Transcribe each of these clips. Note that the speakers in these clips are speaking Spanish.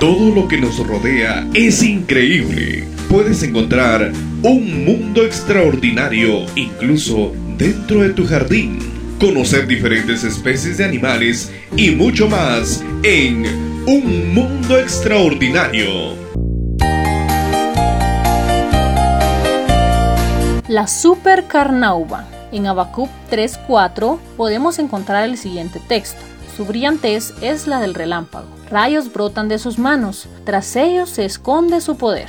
Todo lo que nos rodea es increíble. Puedes encontrar un mundo extraordinario incluso dentro de tu jardín. Conocer diferentes especies de animales y mucho más en Un Mundo Extraordinario. La Super Carnauba. En Habacuc 3.4 podemos encontrar el siguiente texto. Su brillantez es la del relámpago. Rayos brotan de sus manos, tras ellos se esconde su poder.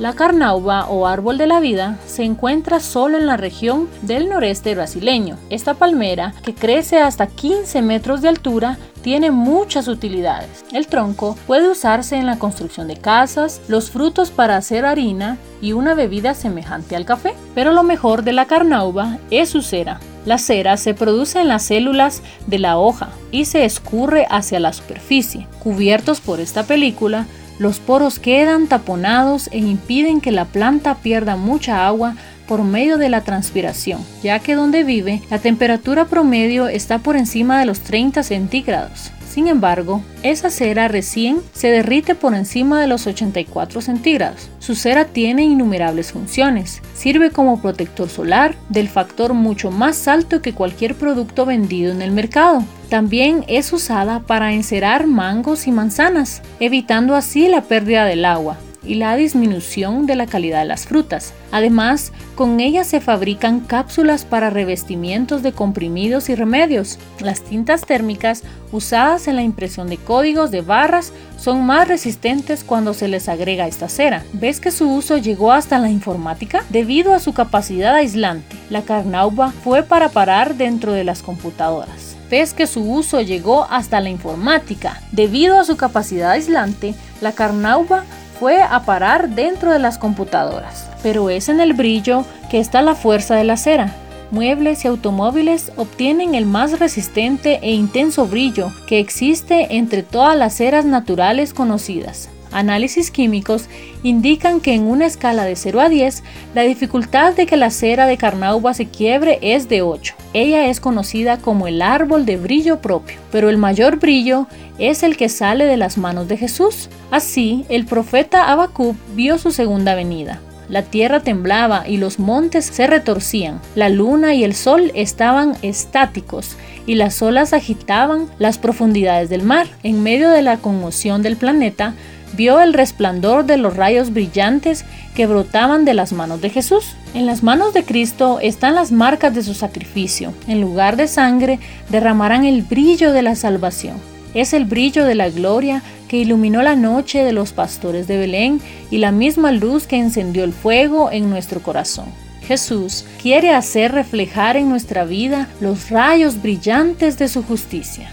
La carnauba o árbol de la vida se encuentra solo en la región del noreste brasileño. Esta palmera, que crece hasta 15 metros de altura, tiene muchas utilidades. El tronco puede usarse en la construcción de casas, los frutos para hacer harina y una bebida semejante al café. Pero lo mejor de la carnauba es su cera. La cera se produce en las células de la hoja y se escurre hacia la superficie. Cubiertos por esta película, los poros quedan taponados e impiden que la planta pierda mucha agua por medio de la transpiración, ya que donde vive la temperatura promedio está por encima de los 30 centígrados. Sin embargo, esa cera recién se derrite por encima de los 84 centígrados. Su cera tiene innumerables funciones. Sirve como protector solar del factor mucho más alto que cualquier producto vendido en el mercado. También es usada para encerar mangos y manzanas, evitando así la pérdida del agua y la disminución de la calidad de las frutas. Además, con ella se fabrican cápsulas para revestimientos de comprimidos y remedios. Las tintas térmicas usadas en la impresión de códigos de barras son más resistentes cuando se les agrega esta cera. ¿Ves que su uso llegó hasta la informática? Debido a su capacidad aislante, la carnauba fue para parar dentro de las computadoras. ¿Ves que su uso llegó hasta la informática? Debido a su capacidad aislante, la carnauba fue a parar dentro de las computadoras. Pero es en el brillo que está la fuerza de la cera. Muebles y automóviles obtienen el más resistente e intenso brillo que existe entre todas las ceras naturales conocidas. Análisis químicos indican que en una escala de 0 a 10, la dificultad de que la cera de carnauba se quiebre es de 8. Ella es conocida como el árbol de brillo propio, pero el mayor brillo es el que sale de las manos de Jesús. Así, el profeta Habacuc vio su segunda venida. La tierra temblaba y los montes se retorcían. La luna y el sol estaban estáticos y las olas agitaban las profundidades del mar. En medio de la conmoción del planeta, vio el resplandor de los rayos brillantes que brotaban de las manos de Jesús. En las manos de Cristo están las marcas de su sacrificio. En lugar de sangre derramarán el brillo de la salvación. Es el brillo de la gloria que iluminó la noche de los pastores de Belén y la misma luz que encendió el fuego en nuestro corazón. Jesús quiere hacer reflejar en nuestra vida los rayos brillantes de su justicia.